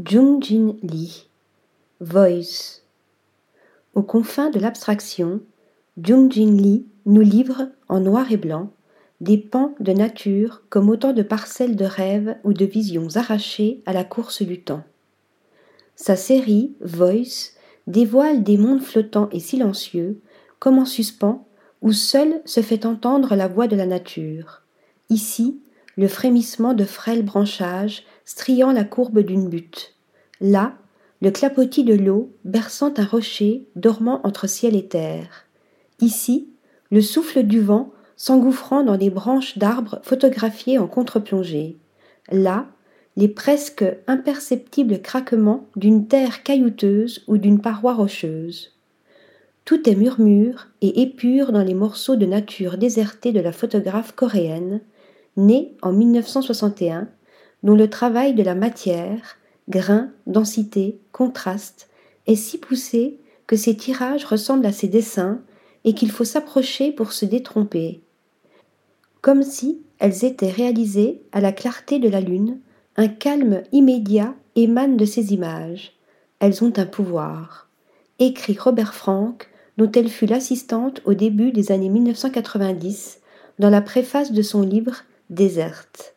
Jung-Jin Lee Voice Aux confins de l'abstraction, Jung-Jin Lee nous livre, en noir et blanc, des pans de nature comme autant de parcelles de rêves ou de visions arrachées à la course du temps. Sa série Voice dévoile des mondes flottants et silencieux, comme en suspens, où seule se fait entendre la voix de la nature. Ici, le frémissement de frêles branchages striant la courbe d'une butte. Là, le clapotis de l'eau berçant un rocher dormant entre ciel et terre. Ici, le souffle du vent s'engouffrant dans des branches d'arbres photographiées en contre-plongée. Là, les presque imperceptibles craquements d'une terre caillouteuse ou d'une paroi rocheuse. Tout est murmure et épure dans les morceaux de nature désertés de la photographe coréenne, née en 1961, dont le travail de la matière, grain, densité, contraste, est si poussé que ses tirages ressemblent à ses dessins et qu'il faut s'approcher pour se détromper. Comme si elles étaient réalisées à la clarté de la lune, un calme immédiat émane de ces images. Elles ont un pouvoir. Écrit Robert Frank, dont elle fut l'assistante au début des années 1990 dans la préface de son livre Déserte.